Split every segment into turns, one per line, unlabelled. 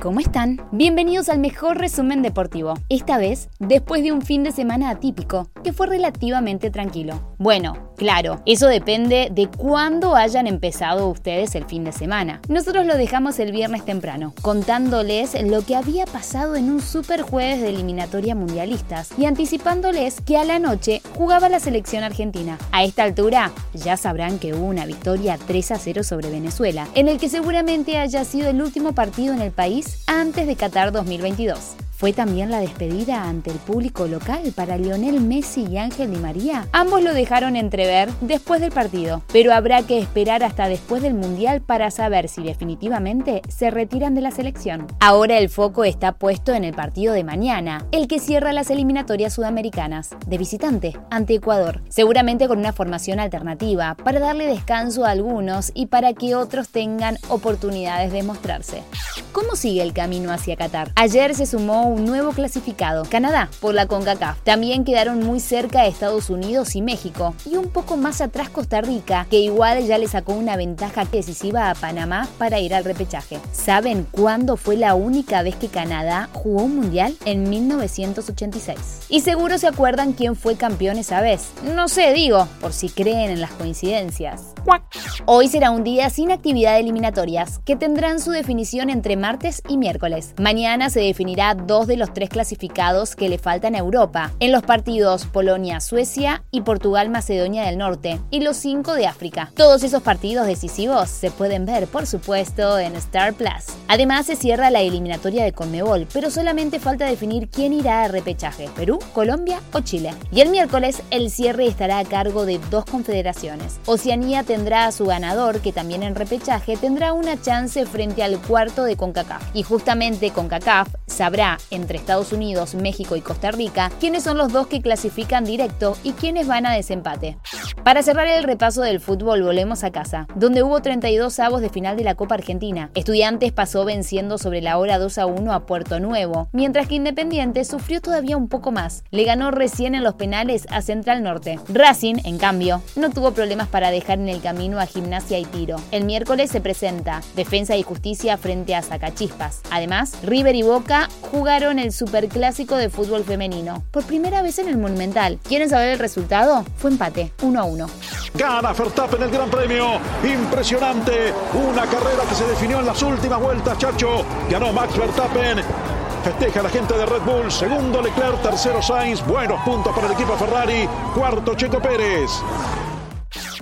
¿cómo están? Bienvenidos al mejor resumen deportivo. Esta vez, después de un fin de semana atípico, que fue relativamente tranquilo. Bueno, claro, eso depende de cuándo hayan empezado ustedes el fin de semana. Nosotros lo dejamos el viernes temprano, contándoles lo que había pasado en un super jueves de eliminatoria mundialistas y anticipándoles que a la noche jugaba la selección argentina. A esta altura, ya sabrán que hubo una victoria 3 a 0 sobre Venezuela, en el que seguramente haya sido el último partido en el país antes de Qatar 2022. Fue también la despedida ante el público local para Lionel Messi y Ángel Di María. Ambos lo dejaron entrever después del partido, pero habrá que esperar hasta después del Mundial para saber si definitivamente se retiran de la selección. Ahora el foco está puesto en el partido de mañana, el que cierra las eliminatorias sudamericanas, de visitante, ante Ecuador, seguramente con una formación alternativa, para darle descanso a algunos y para que otros tengan oportunidades de mostrarse. ¿Cómo sigue el camino hacia Qatar? Ayer se sumó un nuevo clasificado, Canadá, por la CONCACAF. También quedaron muy cerca Estados Unidos y México, y un poco más atrás Costa Rica, que igual ya le sacó una ventaja decisiva a Panamá para ir al repechaje. ¿Saben cuándo fue la única vez que Canadá jugó un mundial? En 1986. Y seguro se acuerdan quién fue campeón esa vez. No sé, digo, por si creen en las coincidencias. Hoy será un día sin actividad eliminatorias, que tendrán su definición entre martes y miércoles. Mañana se definirá dos de los tres clasificados que le faltan a Europa, en los partidos Polonia-Suecia y Portugal-Macedonia del Norte, y los cinco de África. Todos esos partidos decisivos se pueden ver, por supuesto, en Star Plus. Además, se cierra la eliminatoria de Conmebol, pero solamente falta definir quién irá a repechaje, Perú, Colombia o Chile. Y el miércoles, el cierre estará a cargo de dos confederaciones. Oceanía tendrá a su ganador, que también en repechaje tendrá una chance frente al cuarto de CONCACAF. Y justamente CONCACAF sabrá entre Estados Unidos, México y Costa Rica quiénes son los dos que clasifican directo y quiénes van a desempate. Para cerrar el repaso del fútbol, volvemos a casa, donde hubo 32 avos de final de la Copa Argentina. Estudiantes pasó venciendo sobre la hora 2 a 1 a Puerto Nuevo, mientras que Independiente sufrió todavía un poco más. Le ganó recién en los penales a Central Norte. Racing, en cambio, no tuvo problemas para dejar en el camino a Gimnasia y Tiro. El miércoles se presenta Defensa y Justicia frente a Zacachispas. Además, River y Boca jugaron el Superclásico de fútbol femenino. Por primera vez en el Monumental. ¿Quieren saber el resultado? Fue empate, 1 a 1.
Gana Verstappen el Gran Premio. Impresionante. Una carrera que se definió en las últimas vueltas, Chacho. Ganó Max Verstappen. Festeja la gente de Red Bull. Segundo Leclerc, tercero Sainz. Buenos puntos para el equipo Ferrari. Cuarto Checo Pérez.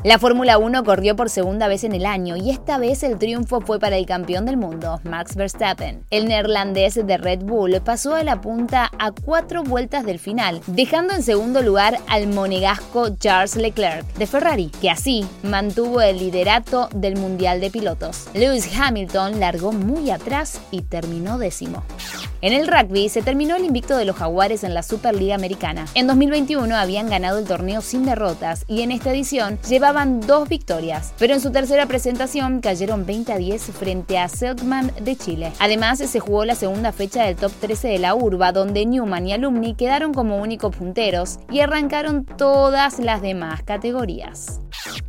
La Fórmula 1 corrió por segunda vez en el año y esta vez el triunfo fue para el campeón del mundo, Max Verstappen. El neerlandés de Red Bull pasó a la punta a cuatro vueltas del final, dejando en segundo lugar al monegasco Charles Leclerc de Ferrari, que así mantuvo el liderato del Mundial de Pilotos. Lewis Hamilton largó muy atrás y terminó décimo. En el rugby se terminó el invicto de los Jaguares en la Superliga Americana. En 2021 habían ganado el torneo sin derrotas y en esta edición llevaban dos victorias, pero en su tercera presentación cayeron 20 a 10 frente a Selkman de Chile. Además, se jugó la segunda fecha del top 13 de la urba, donde Newman y Alumni quedaron como únicos punteros y arrancaron todas las demás categorías.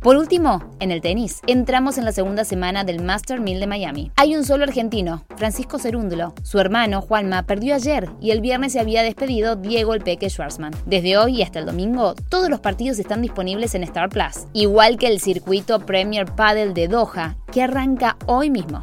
Por último, en el tenis, entramos en la segunda semana del Master 1000 de Miami. Hay un solo argentino, Francisco Cerúndulo. Su hermano, Juanma, perdió ayer y el viernes se había despedido Diego El Peque Schwarzman. Desde hoy hasta el domingo, todos los partidos están disponibles en Star Plus, igual que el circuito Premier Padel de Doha, que arranca hoy mismo.